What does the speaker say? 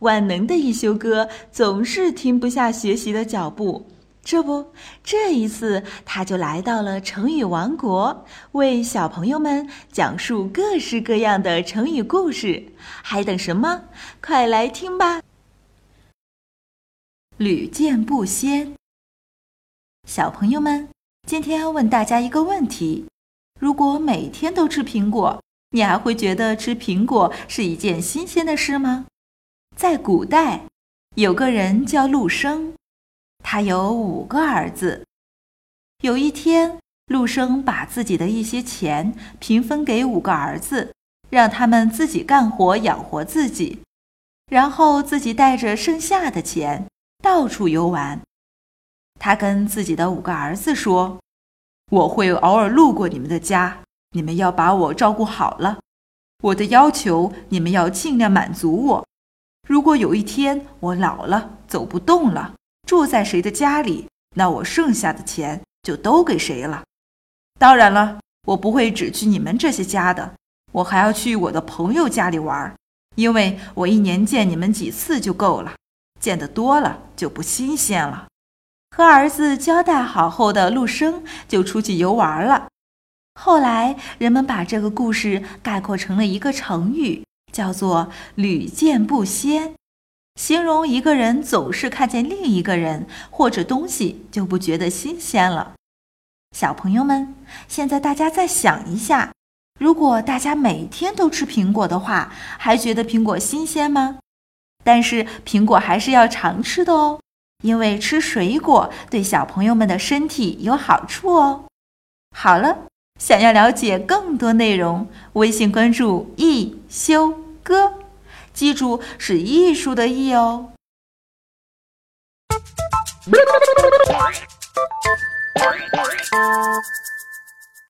万能的一休哥总是停不下学习的脚步。这不，这一次他就来到了成语王国，为小朋友们讲述各式各样的成语故事。还等什么？快来听吧！屡见不鲜。小朋友们，今天问大家一个问题：如果每天都吃苹果，你还会觉得吃苹果是一件新鲜的事吗？在古代，有个人叫陆生。他有五个儿子。有一天，陆生把自己的一些钱平分给五个儿子，让他们自己干活养活自己，然后自己带着剩下的钱到处游玩。他跟自己的五个儿子说：“我会偶尔路过你们的家，你们要把我照顾好了。我的要求，你们要尽量满足我。如果有一天我老了，走不动了，”住在谁的家里，那我剩下的钱就都给谁了。当然了，我不会只去你们这些家的，我还要去我的朋友家里玩，因为我一年见你们几次就够了，见得多了就不新鲜了。和儿子交代好后的陆生就出去游玩了。后来人们把这个故事概括成了一个成语，叫做“屡见不鲜”。形容一个人总是看见另一个人或者东西就不觉得新鲜了。小朋友们，现在大家再想一下，如果大家每天都吃苹果的话，还觉得苹果新鲜吗？但是苹果还是要常吃的哦，因为吃水果对小朋友们的身体有好处哦。好了，想要了解更多内容，微信关注一休歌。记住，是艺术的艺哦。